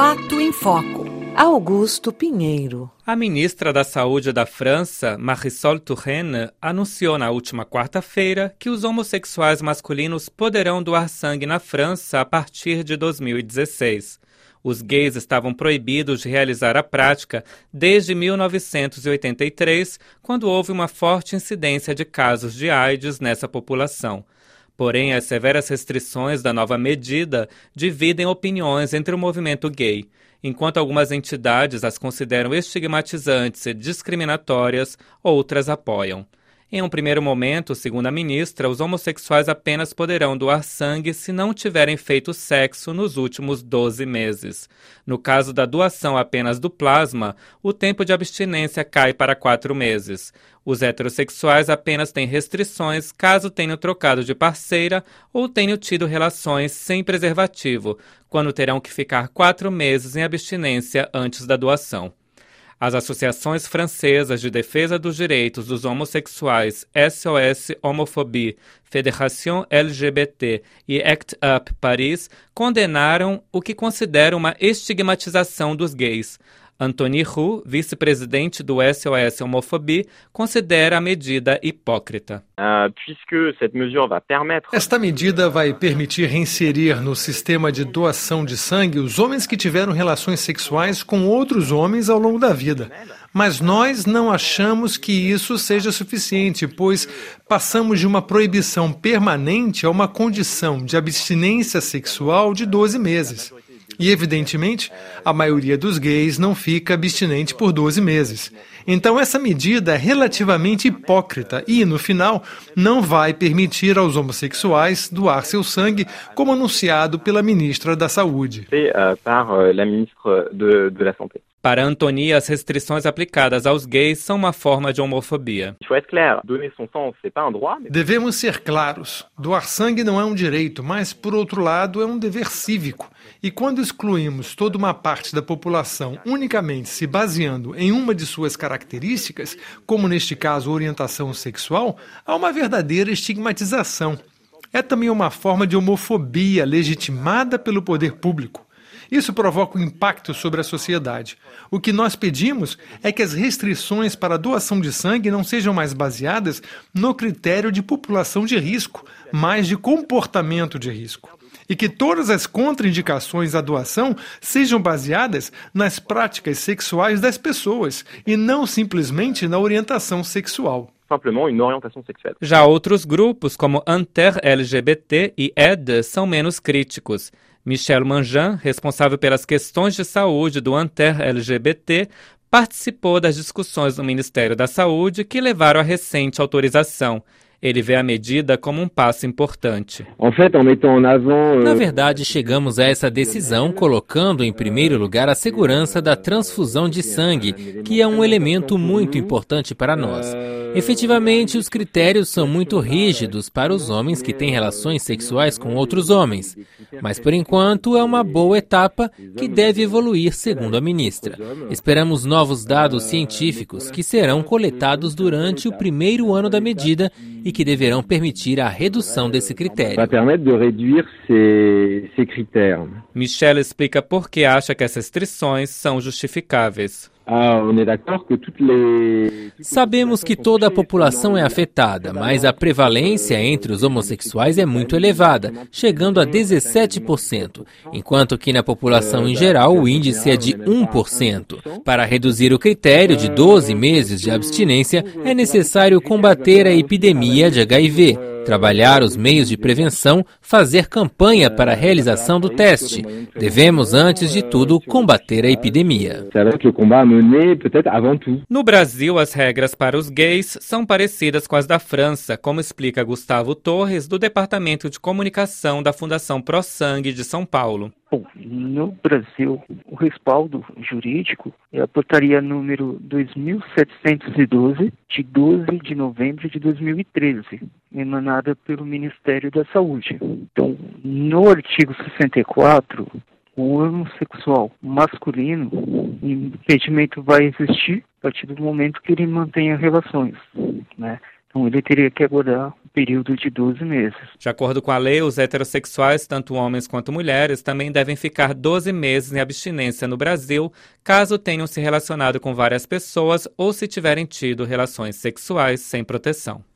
Fato em Foco. Augusto Pinheiro. A ministra da Saúde da França, Marisol Touraine, anunciou na última quarta-feira que os homossexuais masculinos poderão doar sangue na França a partir de 2016. Os gays estavam proibidos de realizar a prática desde 1983, quando houve uma forte incidência de casos de AIDS nessa população. Porém, as severas restrições da nova medida dividem opiniões entre o movimento gay. Enquanto algumas entidades as consideram estigmatizantes e discriminatórias, outras apoiam. Em um primeiro momento, segundo a ministra, os homossexuais apenas poderão doar sangue se não tiverem feito sexo nos últimos 12 meses. No caso da doação apenas do plasma, o tempo de abstinência cai para quatro meses. Os heterossexuais apenas têm restrições caso tenham trocado de parceira ou tenham tido relações sem preservativo, quando terão que ficar quatro meses em abstinência antes da doação. As associações francesas de defesa dos direitos dos homossexuais SOS Homophobie, Fédération LGBT e ACT UP Paris condenaram o que consideram uma estigmatização dos gays. Anthony Roux, vice-presidente do SOS Homofobia, considera a medida hipócrita. Ah, Esta medida vai permitir reinserir no sistema de doação de sangue os homens que tiveram relações sexuais com outros homens ao longo da vida. Mas nós não achamos que isso seja suficiente, pois passamos de uma proibição permanente a uma condição de abstinência sexual de 12 meses. E, evidentemente, a maioria dos gays não fica abstinente por 12 meses. Então, essa medida é relativamente hipócrita e, no final, não vai permitir aos homossexuais doar seu sangue, como anunciado pela ministra da Saúde. Euh, euh, Para Antoni, as restrições aplicadas aos gays são uma forma de homofobia. Devemos ser claros. Doar sangue não é um direito, mas, por outro lado, é um dever cívico. E quando excluímos toda uma parte da população unicamente se baseando em uma de suas características, como neste caso orientação sexual, há uma verdadeira estigmatização. É também uma forma de homofobia legitimada pelo poder público. Isso provoca um impacto sobre a sociedade. O que nós pedimos é que as restrições para a doação de sangue não sejam mais baseadas no critério de população de risco, mas de comportamento de risco e que todas as contraindicações à doação sejam baseadas nas práticas sexuais das pessoas e não simplesmente na orientação sexual. Já outros grupos, como Anter-LGBT e ED, são menos críticos. Michel Manjan, responsável pelas questões de saúde do Anter-LGBT, participou das discussões no Ministério da Saúde que levaram à recente autorização. Ele vê a medida como um passo importante. Euh, Na verdade, chegamos a essa decisão colocando em primeiro lugar a segurança da transfusão de sangue, que é um elemento muito importante para nós. Efetivamente, os critérios são muito rígidos para os homens que têm relações sexuais com outros homens, mas por enquanto é uma boa etapa que deve evoluir, segundo a ministra. Esperamos novos dados científicos que serão coletados durante o primeiro ano da medida e que deverão permitir a redução desse critério. Michel explica por que acha que essas restrições são justificáveis. Ah, Sabemos que toda a população é afetada, mas a prevalência entre os homossexuais é muito elevada, chegando a 17%, enquanto que na população em geral o índice é de 1%. Para reduzir o critério de 12 meses de abstinência, é necessário combater a epidemia de HIV trabalhar os meios de prevenção, fazer campanha para a realização do teste. Devemos, antes de tudo, combater a epidemia. No Brasil, as regras para os gays são parecidas com as da França, como explica Gustavo Torres, do Departamento de Comunicação da Fundação Pro Sangue de São Paulo. Bom, no Brasil, o respaldo jurídico é a portaria número 2712, de 12 de novembro de 2013, emanada pelo Ministério da Saúde. Então, no artigo 64, o homossexual masculino, impedimento vai existir a partir do momento que ele mantenha relações, né? Então, ele teria que aguardar período de 12 meses. De acordo com a lei, os heterossexuais, tanto homens quanto mulheres, também devem ficar 12 meses em abstinência no Brasil, caso tenham se relacionado com várias pessoas ou se tiverem tido relações sexuais sem proteção.